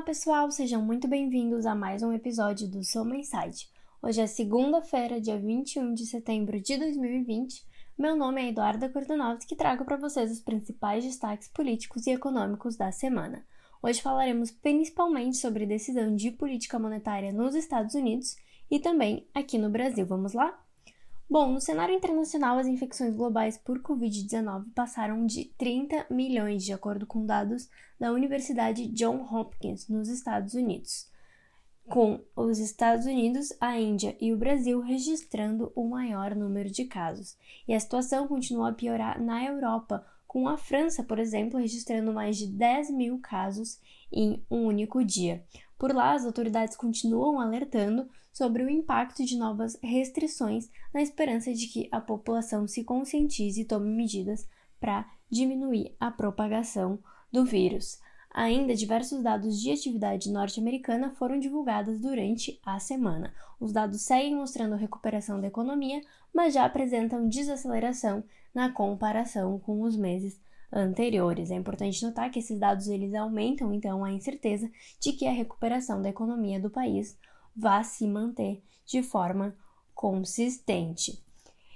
Olá, pessoal, sejam muito bem-vindos a mais um episódio do Soma Insight. Hoje é segunda-feira, dia 21 de setembro de 2020. Meu nome é Eduarda Kordanovski e trago para vocês os principais destaques políticos e econômicos da semana. Hoje falaremos principalmente sobre decisão de política monetária nos Estados Unidos e também aqui no Brasil. Vamos lá? Bom, no cenário internacional, as infecções globais por Covid-19 passaram de 30 milhões, de acordo com dados da Universidade John Hopkins, nos Estados Unidos, com os Estados Unidos, a Índia e o Brasil registrando o maior número de casos. E a situação continua a piorar na Europa, com a França, por exemplo, registrando mais de 10 mil casos em um único dia. Por lá, as autoridades continuam alertando sobre o impacto de novas restrições na esperança de que a população se conscientize e tome medidas para diminuir a propagação do vírus. Ainda diversos dados de atividade norte-americana foram divulgados durante a semana. Os dados seguem mostrando recuperação da economia, mas já apresentam desaceleração na comparação com os meses anteriores. É importante notar que esses dados eles aumentam então a incerteza de que a recuperação da economia do país vá se manter de forma consistente.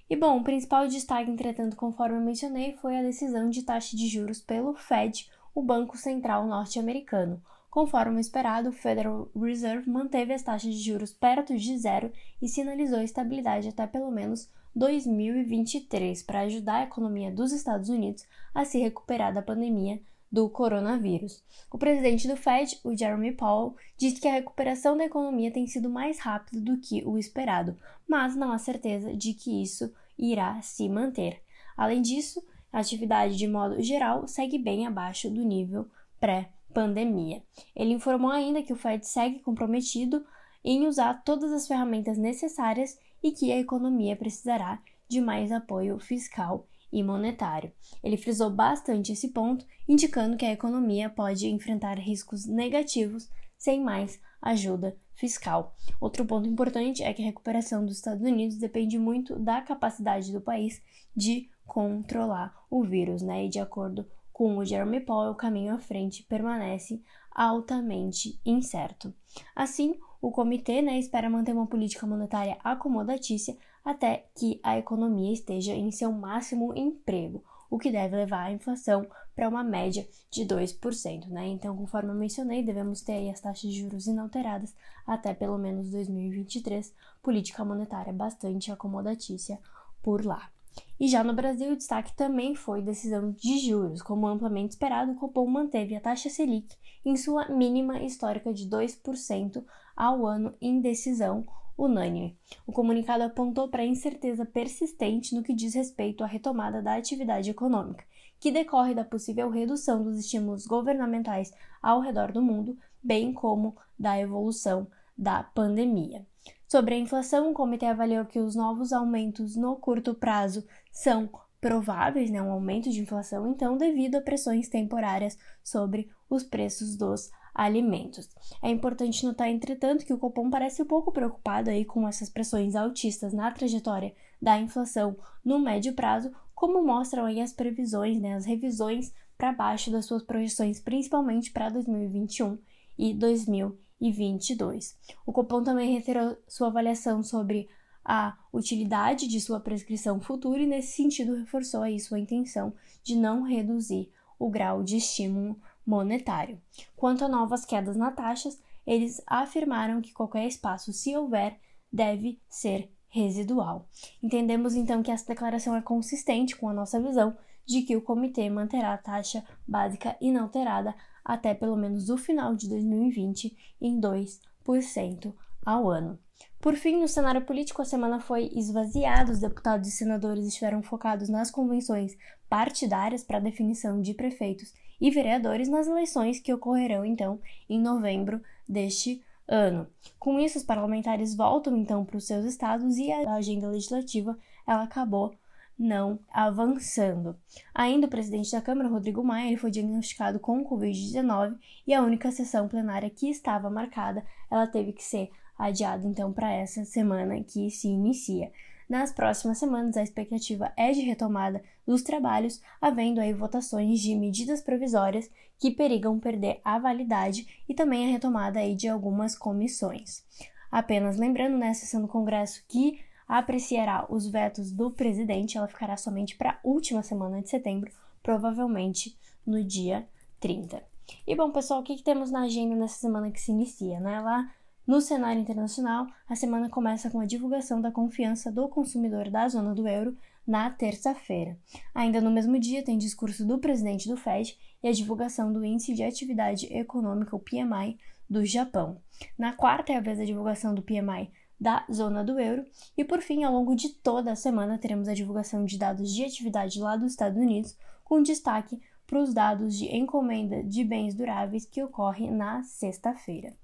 E bom, o principal destaque, entretanto, conforme eu mencionei, foi a decisão de taxa de juros pelo Fed, o Banco Central norte-americano. Conforme esperado, o Federal Reserve manteve as taxas de juros perto de zero e sinalizou estabilidade até pelo menos 2023 para ajudar a economia dos Estados Unidos a se recuperar da pandemia do coronavírus. O presidente do Fed, o Jeremy Powell, disse que a recuperação da economia tem sido mais rápida do que o esperado, mas não há certeza de que isso irá se manter. Além disso, a atividade de modo geral segue bem abaixo do nível pré-pandemia. Ele informou ainda que o Fed segue comprometido em usar todas as ferramentas necessárias e que a economia precisará de mais apoio fiscal e monetário. Ele frisou bastante esse ponto, indicando que a economia pode enfrentar riscos negativos sem mais ajuda fiscal. Outro ponto importante é que a recuperação dos Estados Unidos depende muito da capacidade do país de controlar o vírus, né? E de acordo com o Jeremy Powell, o caminho à frente permanece altamente incerto. Assim, o comitê né, espera manter uma política monetária acomodatícia até que a economia esteja em seu máximo emprego, o que deve levar a inflação para uma média de 2%. Né? Então, conforme eu mencionei, devemos ter as taxas de juros inalteradas até pelo menos 2023, política monetária bastante acomodatícia por lá. E já no Brasil, o destaque também foi decisão de juros. Como amplamente esperado, o Copom manteve a taxa Selic em sua mínima histórica de 2% ao ano em decisão unânime. O comunicado apontou para a incerteza persistente no que diz respeito à retomada da atividade econômica, que decorre da possível redução dos estímulos governamentais ao redor do mundo, bem como da evolução da pandemia. Sobre a inflação, o comitê avaliou que os novos aumentos no curto prazo são prováveis, né, um aumento de inflação, então, devido a pressões temporárias sobre os preços dos alimentos. É importante notar, entretanto, que o Copom parece um pouco preocupado aí com essas pressões altistas na trajetória da inflação no médio prazo, como mostram aí as previsões, né, as revisões para baixo das suas projeções, principalmente para 2021 e 2022. O Copom também reiterou sua avaliação sobre a utilidade de sua prescrição futura e, nesse sentido, reforçou aí sua intenção de não reduzir o grau de estímulo monetário. Quanto a novas quedas nas taxas, eles afirmaram que qualquer espaço, se houver, deve ser residual. Entendemos então que essa declaração é consistente com a nossa visão de que o comitê manterá a taxa básica inalterada até pelo menos o final de 2020 em 2% ao ano. Por fim, no cenário político, a semana foi esvaziada. Os deputados e senadores estiveram focados nas convenções partidárias para definição de prefeitos e vereadores nas eleições que ocorrerão então em novembro deste ano. Com isso, os parlamentares voltam então para os seus estados e a agenda legislativa ela acabou não avançando. Ainda o presidente da Câmara, Rodrigo Maia, ele foi diagnosticado com Covid-19 e a única sessão plenária que estava marcada, ela teve que ser adiada então para essa semana que se inicia. Nas próximas semanas a expectativa é de retomada dos trabalhos, havendo aí votações de medidas provisórias que perigam perder a validade e também a retomada aí de algumas comissões. Apenas lembrando, né, sessão do Congresso que apreciará os vetos do presidente, ela ficará somente para a última semana de setembro, provavelmente no dia 30. E bom, pessoal, o que, que temos na agenda nessa semana que se inicia, né? Lá no cenário internacional, a semana começa com a divulgação da confiança do consumidor da zona do euro na terça-feira. Ainda no mesmo dia, tem discurso do presidente do Fed e a divulgação do Índice de Atividade Econômica, o PMI, do Japão. Na quarta é a vez da divulgação do PMI da zona do euro. E por fim, ao longo de toda a semana, teremos a divulgação de dados de atividade lá dos Estados Unidos, com destaque para os dados de encomenda de bens duráveis que ocorre na sexta-feira.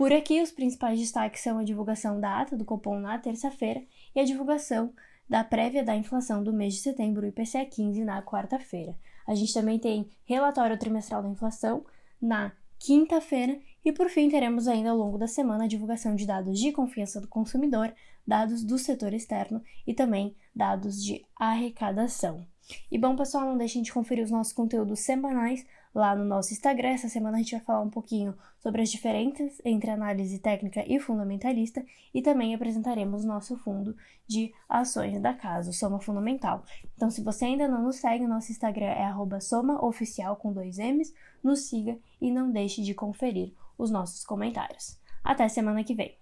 Por aqui, os principais destaques são a divulgação da ata do Copom na terça-feira e a divulgação da prévia da inflação do mês de setembro, IPCA 15, na quarta-feira. A gente também tem relatório trimestral da inflação na quinta-feira e por fim teremos ainda ao longo da semana a divulgação de dados de confiança do consumidor, dados do setor externo e também dados de arrecadação. E bom, pessoal, não deixem de conferir os nossos conteúdos semanais lá no nosso Instagram. Essa semana a gente vai falar um pouquinho sobre as diferenças entre análise técnica e fundamentalista e também apresentaremos nosso fundo de ações da casa, o Soma Fundamental. Então, se você ainda não nos segue, nosso Instagram é somaoficial com dois M's, nos siga e não deixe de conferir os nossos comentários. Até semana que vem!